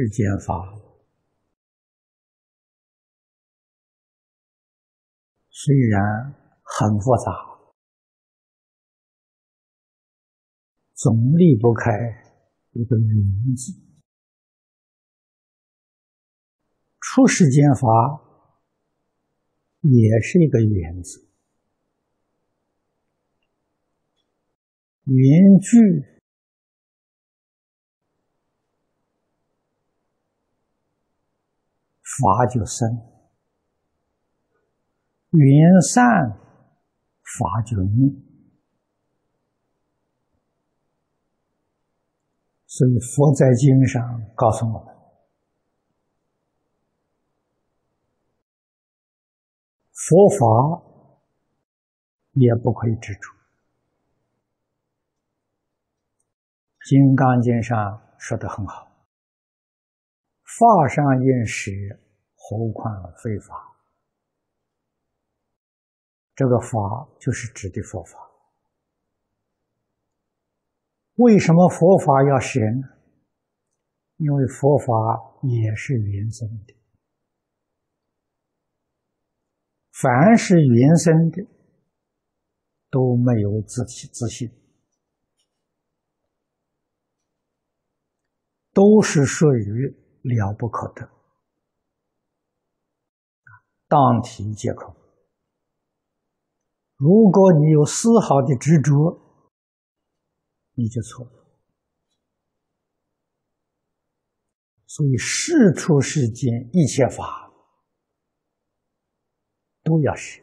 世间法虽然很复杂，总离不开一个“缘”字。出世间法也是一个“缘”字，缘聚。法就生，缘散，法就灭。所以佛在经上告诉我们：佛法也不可以执着。《金刚经》上说的很好：“法上应时。”何况非法，这个法就是指的佛法。为什么佛法要学呢？因为佛法也是原生的，凡是原生的都没有自体自信，都是属于了不可得。当体皆空。如果你有丝毫的执着，你就错了。所以，事出世间一切法都要学。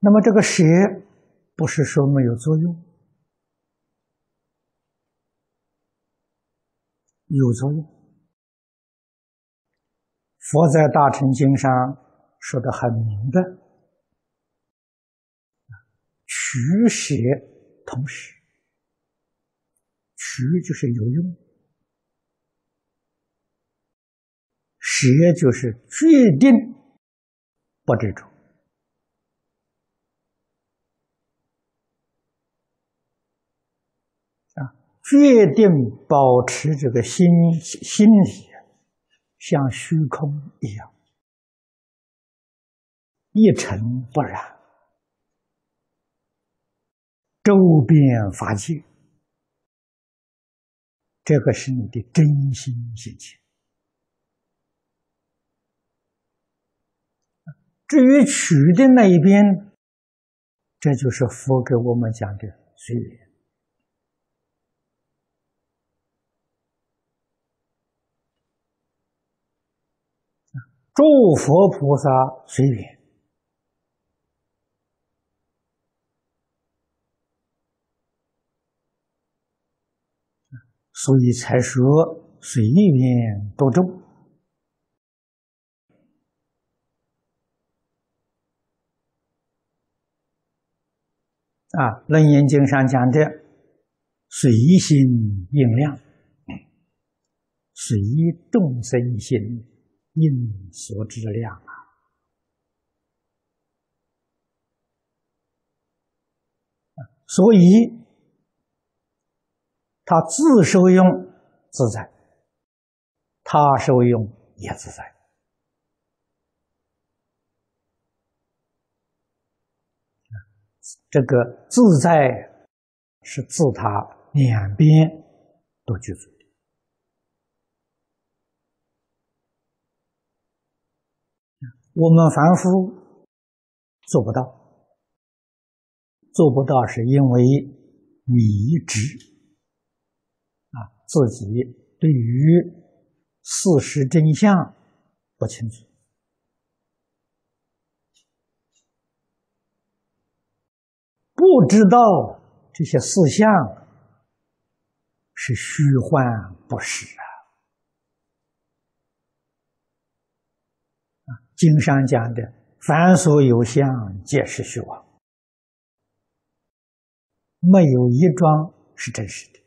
那么，这个学不是说没有作用，有作用。佛在《大乘经》上说的很明白，取舍同时，取就是有用，舍就是决定不执着啊，决定保持这个心心理。像虚空一样，一尘不染，周边法界，这个是你的真心心情。至于取的那一边，这就是佛给我们讲的随缘。诸佛菩萨随缘，所以才说随缘多众啊。楞严经上讲的随心应量，随众生心。因所知量啊，所以他自受用自在，他受用也自在。这个自在是自他两边都具足。我们凡夫做不到，做不到是因为迷执啊，自己对于事实真相不清楚，不知道这些事项是虚幻不实啊。经上讲的“凡所有相，皆是虚妄”，没有一桩是真实的，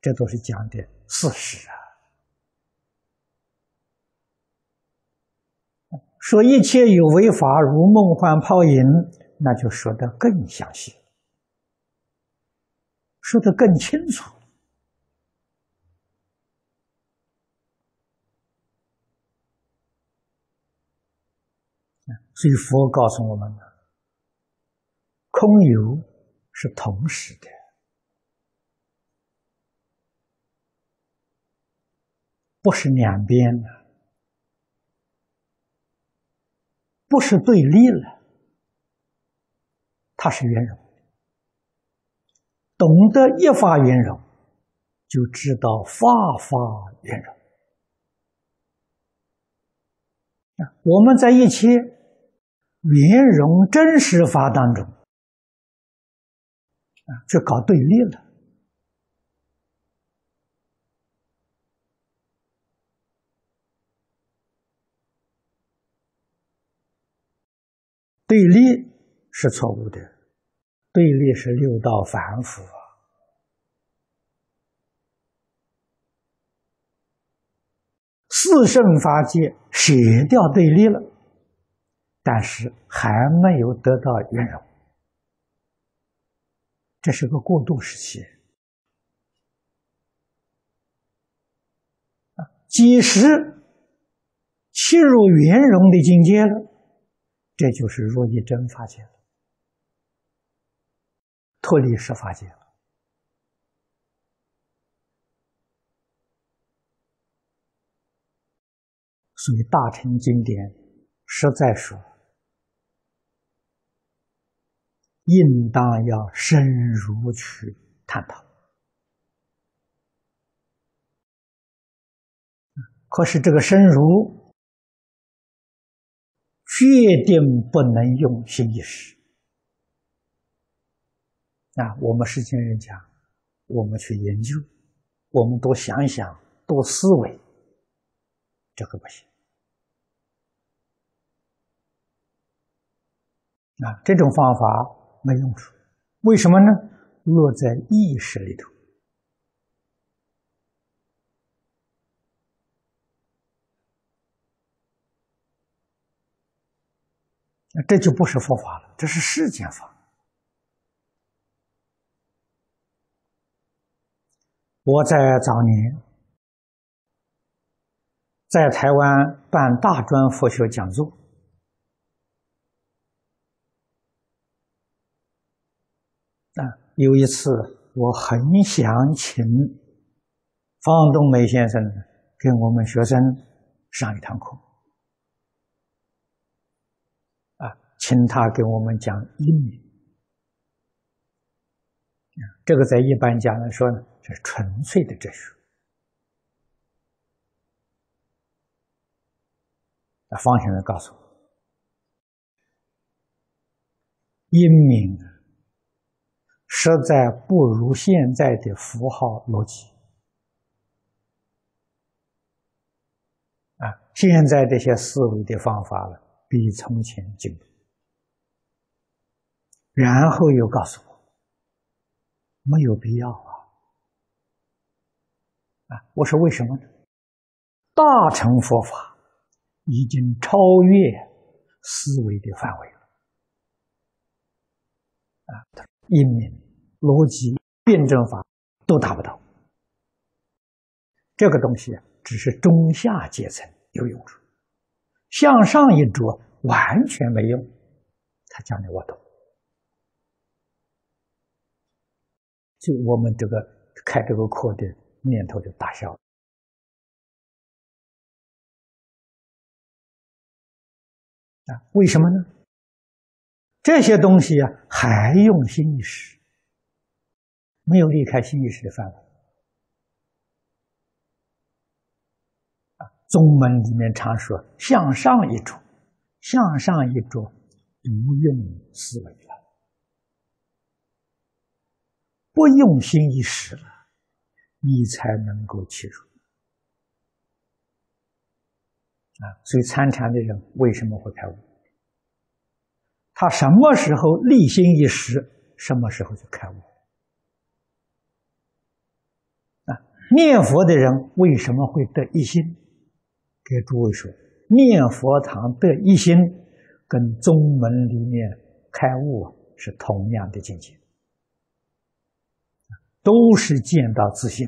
这都是讲的事实啊。说一切有为法，如梦幻泡影，那就说得更详细说得更清楚。所以佛告诉我们呢，空有是同时的，不是两边的，不是对立了，它是圆融。懂得一法圆融，就知道法法圆融。我们在一切。圆融真实法当中，啊，去搞对立了。对立是错误的，对立是六道反腐。四圣法界舍掉对立了。但是还没有得到圆融，这是个过渡时期。啊，几时切入圆融的境界了，这就是若一真法界了，脱离十法界了。所以大乘经典实在说。应当要深入去探讨，可是这个深入，决定不能用心意识啊！我们世间人讲，我们去研究，我们多想想，多思维，这个不行啊！这种方法。没用处，为什么呢？落在意识里头，这就不是佛法了，这是世间法。我在早年在台湾办大专佛学讲座。啊，有一次我很想请方东梅先生给我们学生上一堂课，啊，请他给我们讲英明。这个在一般讲来说呢，是纯粹的哲学。那方先生告诉我，英明。实在不如现在的符号逻辑啊！现在这些思维的方法了，比从前进步。然后又告诉我，没有必要啊！啊，我说为什么呢？大乘佛法已经超越思维的范围了啊！因明。逻辑、辩证法都达不到，这个东西只是中下阶层有用处，向上一着完全没用。他讲的我懂，就我们这个开这个课的念头就打消了啊？为什么呢？这些东西啊，还用心意识。没有离开心意识的范围啊！宗门里面常说“向上一着，向上一着，不用思维了，不用心意识，你才能够切入啊！所以参禅的人为什么会开悟？他什么时候立心一时，什么时候就开悟。念佛的人为什么会得一心？给诸位说，念佛堂得一心，跟宗门里面开悟是同样的境界。都是见到自信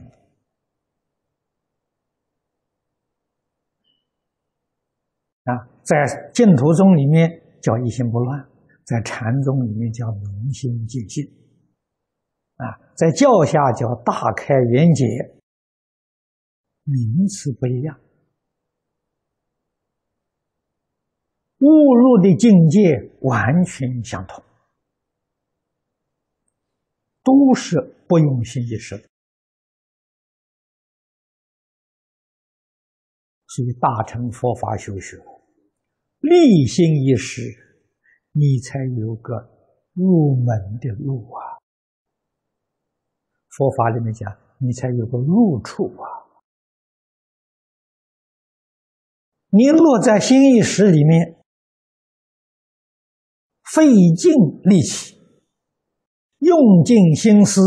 啊，在净土宗里面叫一心不乱，在禅宗里面叫明心见性，啊，在教下叫大开圆解，名词不一样，悟入的境界完全相同，都是不用心意识的。所以大乘佛法修学，立心一识，你才有个入门的路啊！佛法里面讲，你才有个入处啊！你落在心意识里面，费尽力气，用尽心思，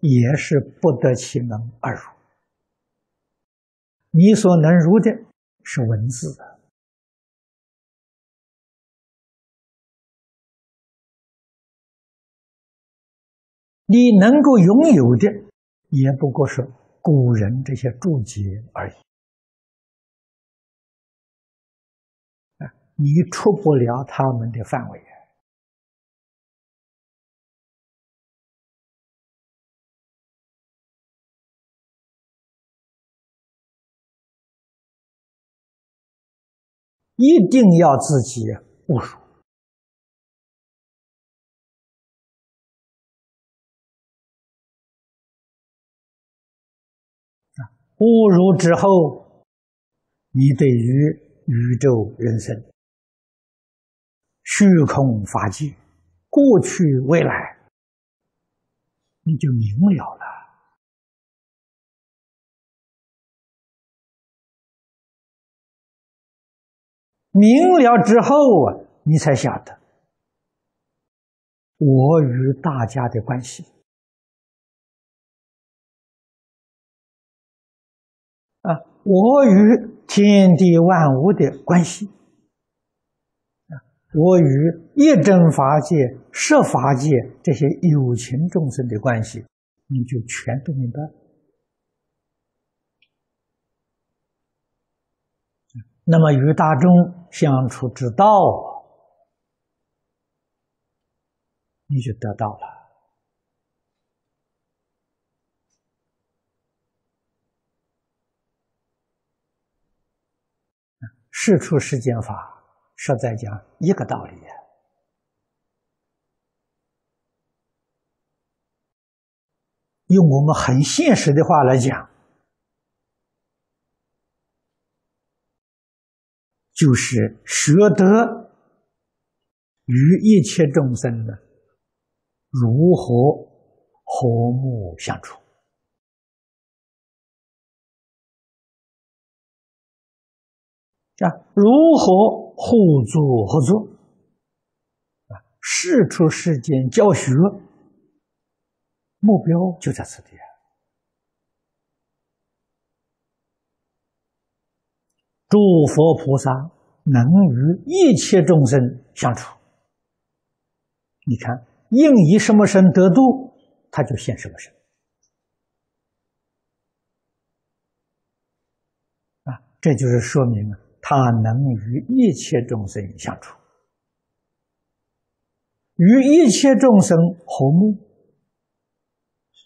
也是不得其门而入。你所能入的是文字，你能够拥有的也不过是古人这些注解而已。你出不了他们的范围。一定要自己悟入啊！悟入之后，你对于宇宙人生、虚空法界、过去未来，你就明了了。明了之后啊，你才晓得我与大家的关系啊，我与天地万物的关系，我与一真法界、设法界这些有情众生的关系，你就全都明白。那么与大众相处之道，你就得到了。事出世间法，实在讲一个道理。用我们很现实的话来讲。就是学得与一切众生呢如何和睦相处啊？如何互助合作啊？世出世间教学目标就在此地啊。诸佛菩萨能与一切众生相处，你看应以什么身得度，他就现什么身啊！这就是说明他能与一切众生相处，与一切众生和睦，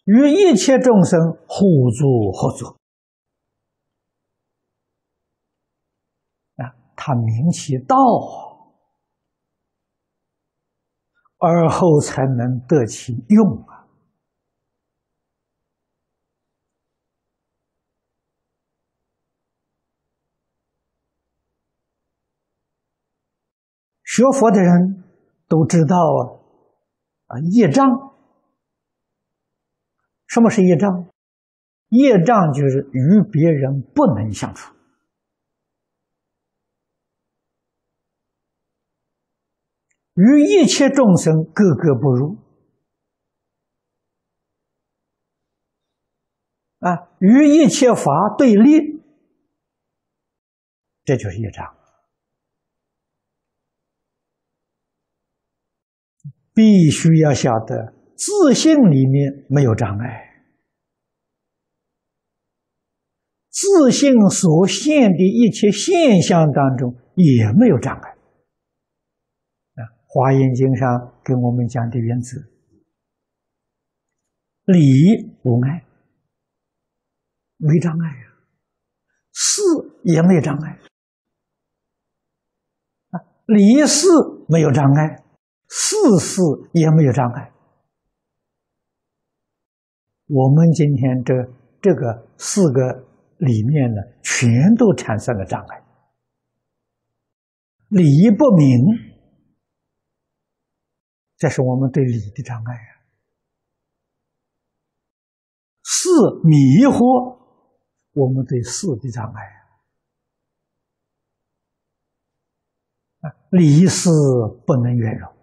与一切众生互助合作。啊他明其道，而后才能得其用啊！学佛的人都知道啊，啊，业障。什么是业障？业障就是与别人不能相处。与一切众生格格不入啊，与一切法对立，这就是业障。必须要晓得自信里面没有障碍，自信所现的一切现象当中也没有障碍。啊，《华严经》上给我们讲的原则：理无碍，没障碍呀、啊；事也没障碍，啊，理事没有障碍。事事也没有障碍。我们今天这这个四个。里面呢，全都产生了障碍，理不明，这是我们对理的障碍啊；事迷惑，我们对事的障碍啊。理事不能圆融，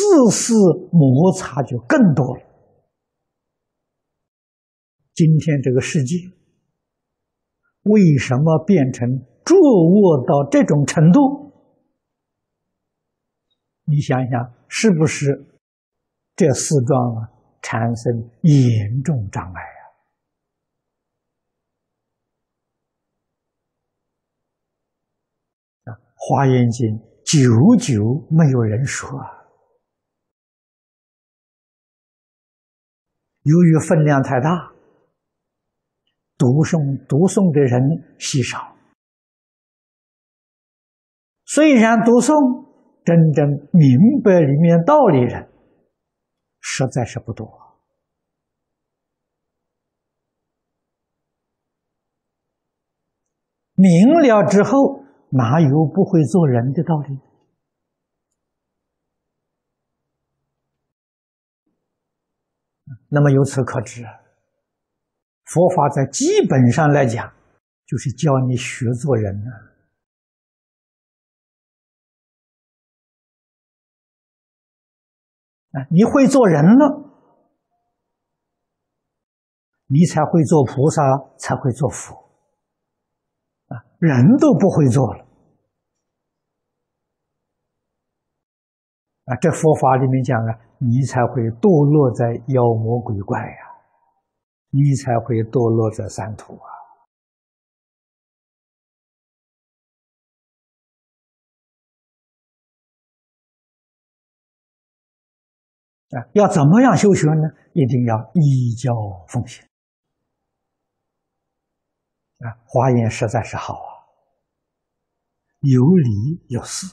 事事摩擦就更多了。今天这个世界为什么变成坐卧到这种程度？你想想，是不是这四桩啊产生严重障碍啊？啊，《华严经》久久没有人说，啊由于分量太大。读诵读诵的人稀少，虽然读诵，真正明白里面道理人实在是不多。明了之后，哪有不会做人的道理？那么由此可知。佛法在基本上来讲，就是教你学做人呢。啊，你会做人了，你才会做菩萨，才会做佛。啊，人都不会做了。啊，这佛法里面讲啊，你才会堕落在妖魔鬼怪呀。你才会堕落在三途啊！啊，要怎么样修学呢？一定要依教奉行啊！华严实在是好啊，有理有事，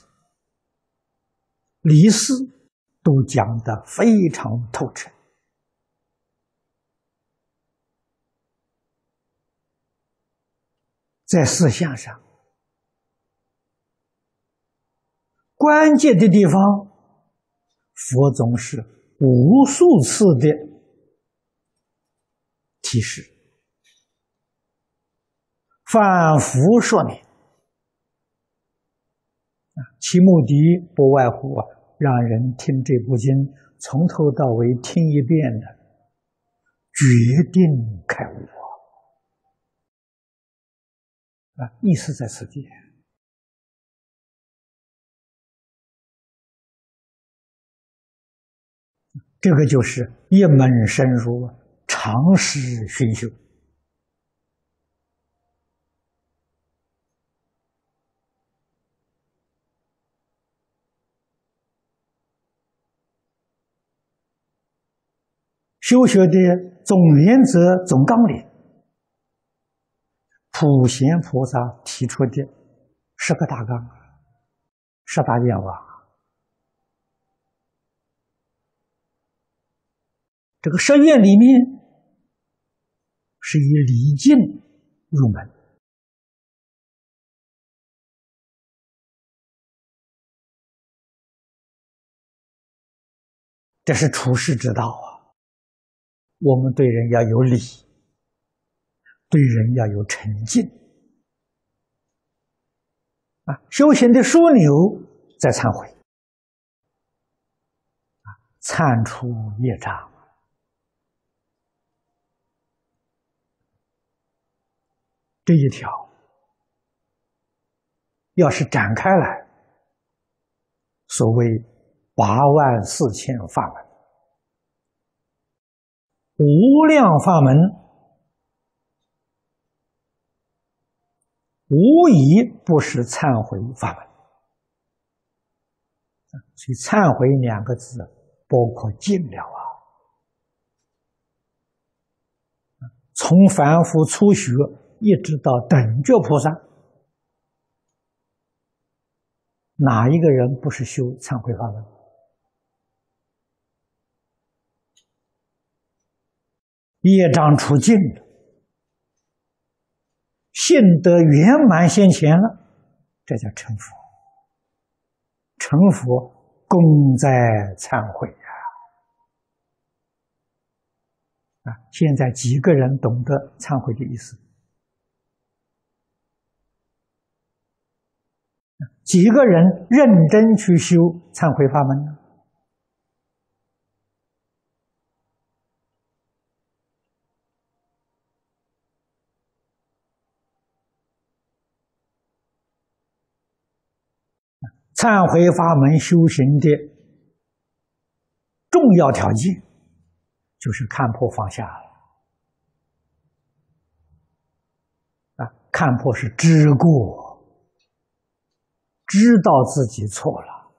理事都讲得非常透彻。在思想上，关键的地方，佛总是无数次的提示，反复说明，其目的不外乎啊，让人听这部经从头到尾听一遍的，决定开悟。啊，意思在此地，这个就是一门深入，长时熏修，修学的总原则、总纲领。普贤菩萨提出的十个大纲、十大愿望，这个十愿里面是以礼敬入门，这是处世之道啊！我们对人要有礼。对人要有诚敬啊！修行的枢纽在忏悔啊，忏除业障。这一条要是展开来，所谓八万四千法门，无量法门，无疑不是忏悔法门。所以，忏悔两个字包括尽了啊。从凡夫初学一直到等觉菩萨，哪一个人不是修忏悔法门？业障除尽了，性德圆满现前了，这叫成佛。成佛功在忏悔呀！啊，现在几个人懂得忏悔的意思？几个人认真去修忏悔法门呢？忏悔法门修行的重要条件，就是看破放下了。啊，看破是知过，知道自己错了；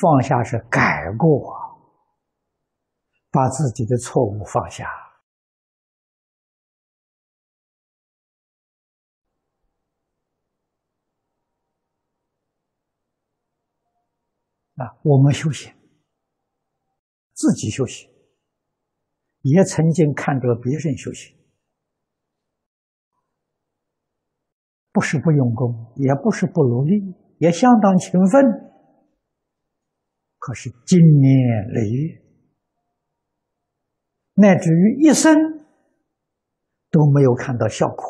放下是改过，把自己的错误放下。啊，我们修行，自己修行，也曾经看着别人修行，不是不用功，也不是不努力，也相当勤奋。可是经年累月，乃至于一生都没有看到效果，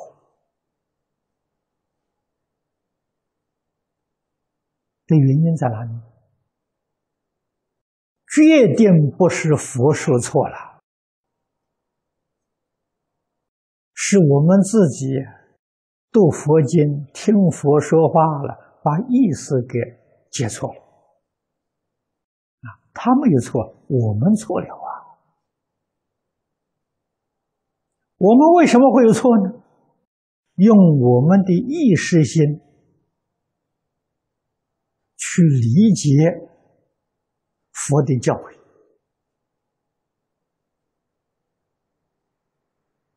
这原因在哪里？决定不是佛说错了，是我们自己读佛经、听佛说话了，把意思给解错了。啊，他没有错，我们错了啊！我们为什么会有错呢？用我们的意识心去理解。佛的教诲，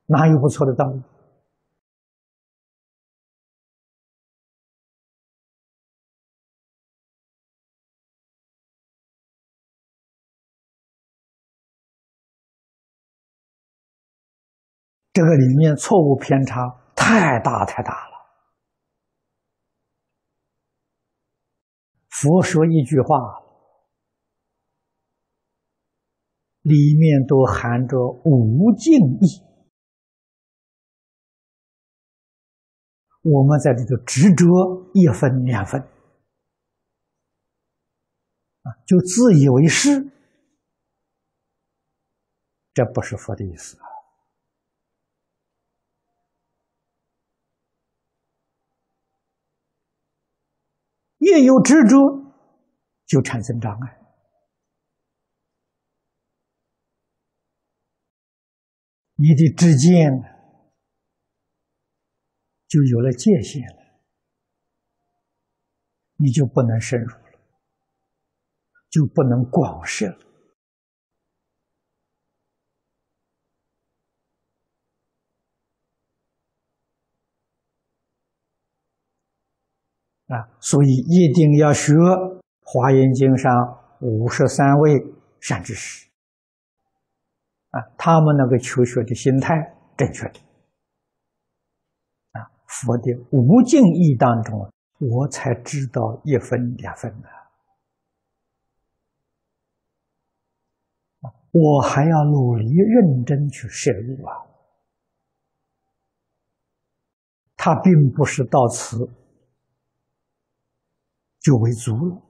哪有不错的道理？这个里面错误偏差太大太大了。佛说一句话。里面都含着无尽意，我们在这个执着一分两分，啊，就自以为是，这不是佛的意思啊！越有执着，就产生障碍。你的之间就有了界限了，你就不能深入了，就不能广摄了啊！所以一定要学《华严经》上五十三位善知识。啊，他们那个求学的心态正确的，啊，佛的无尽意当中，我才知道一分两分的，我还要努力认真去摄入啊，他并不是到此就为足了。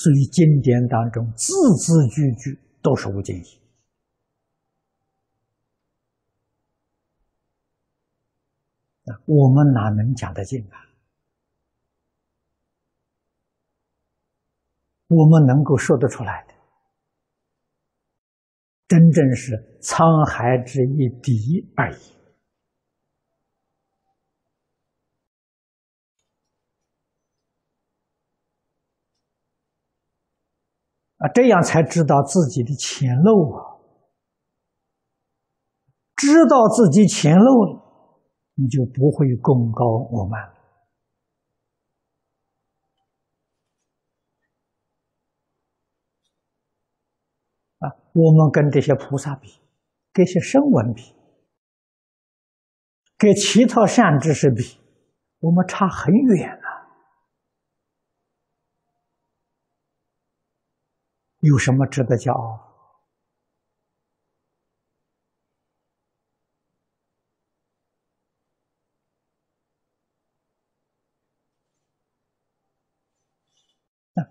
所以经典当中字字句句都是无尽意！我们哪能讲得尽啊？我们能够说得出来的，真正是沧海之一滴而已。啊，这样才知道自己的前漏啊！知道自己前漏了，你就不会功高我慢啊！我们跟这些菩萨比，跟些声闻比，跟其他善知识比，我们差很远了。有什么值得骄傲？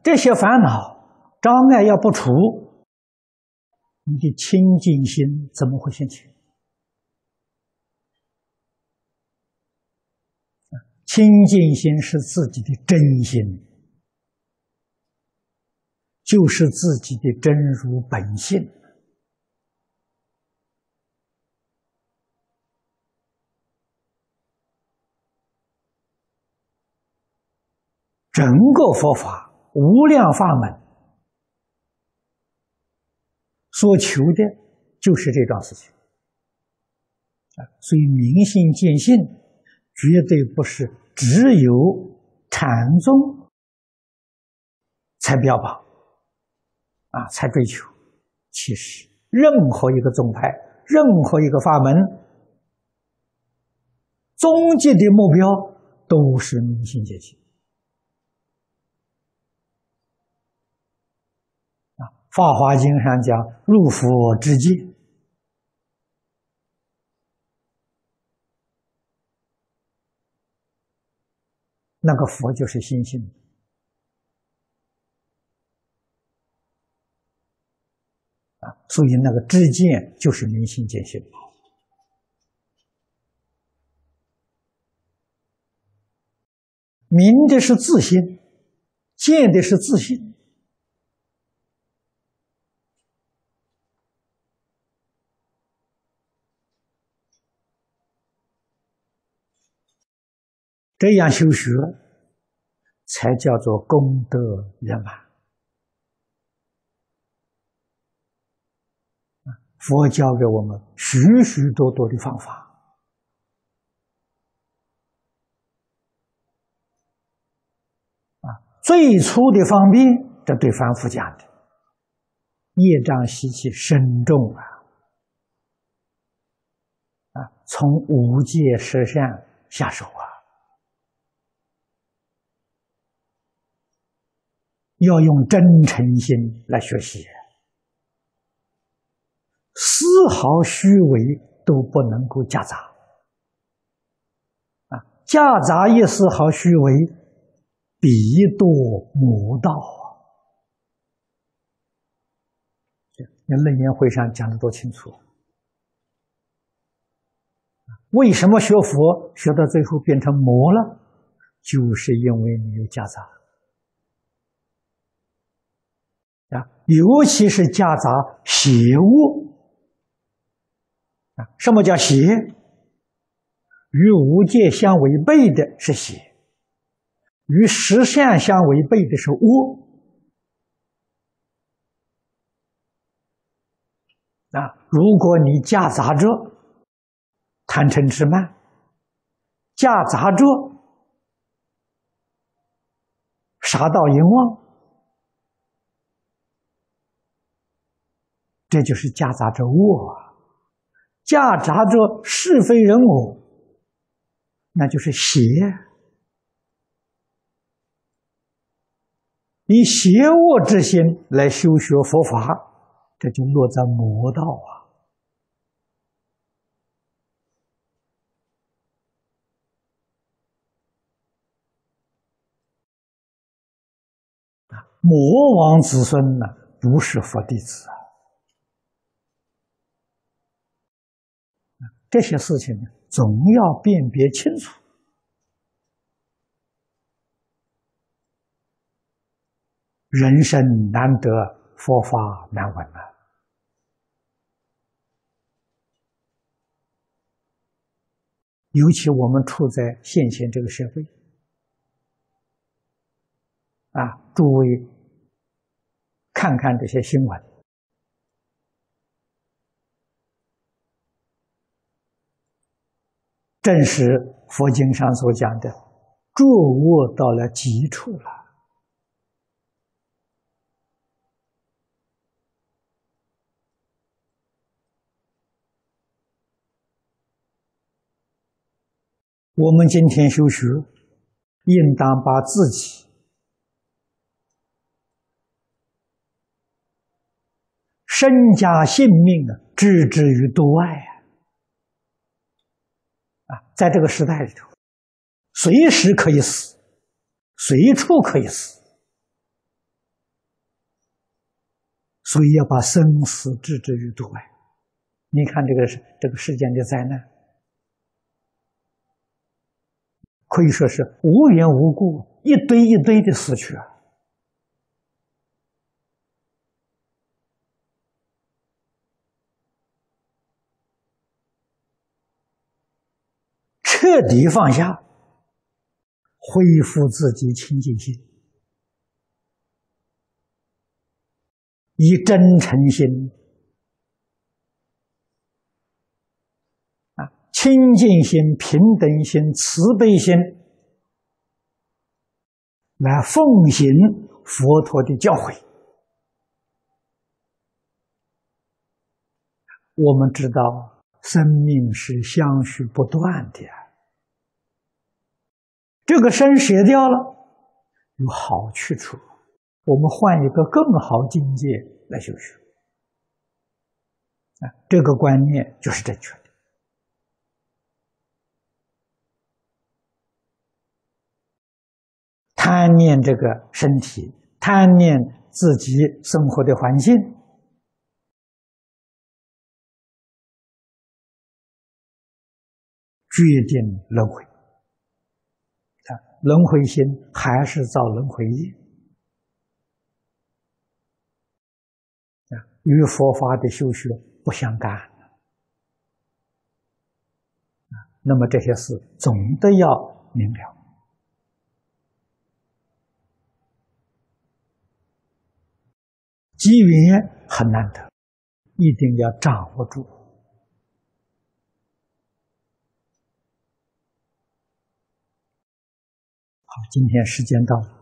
这些烦恼障碍要不除，你的清净心怎么会现起？清净心是自己的真心。就是自己的真如本性，整个佛法无量法门所求的，就是这桩事情啊。所以明心见性，绝对不是只有禅宗才标榜。啊，才追求。其实，任何一个宗派，任何一个法门，终极的目标都是明心见性。啊，《法华经》上讲“入佛之境”，那个佛就是心性。所以，那个知见就是明心见性，明的是自心，见的是自信。这样修学，才叫做功德圆满。佛教给我们许许多多的方法。啊，最初的方便，这对凡夫讲的，业障习气深重啊，啊，从五戒十善下手啊，要用真诚心来学习。丝毫虚伪都不能够夹杂啊！夹杂一丝毫虚伪，必堕魔道啊！那楞严会上讲的多清楚为什么学佛学到最后变成魔了？就是因为你有夹杂啊，尤其是夹杂邪恶。啊，什么叫邪？与无界相违背的是邪，与实相相违背的是恶。啊，如果你夹杂着贪嗔痴慢，夹杂着杀盗淫妄，这就是夹杂着恶啊。夹杂着是非人我，那就是邪。以邪恶之心来修学佛法，这就落在魔道啊！魔王子孙呢，不是佛弟子啊。这些事情，总要辨别清楚。人生难得，佛法难闻啊！尤其我们处在现前这个社会，啊，诸位看看这些新闻，正是佛经上所讲的，作恶到了极处了。我们今天修学，应当把自己身家性命啊置之于度外！在这个时代里头，随时可以死，随处可以死，所以要把生死置之于度外。你看这个这个世间的灾难。可以说是无缘无故，一堆一堆的死去啊！彻底放下，恢复自己清净心，以真诚心啊。清净心、平等心、慈悲心，来奉行佛陀的教诲。我们知道，生命是相续不断的，这个身舍掉了，有好去处，我们换一个更好境界来修学。啊，这个观念就是正确的。贪念这个身体，贪念自己生活的环境，决定轮回。轮回心还是造轮回业，啊，与佛法的修学不相干。啊，那么这些事总得要明了。机缘很难得，一定要掌握住。好，今天时间到了。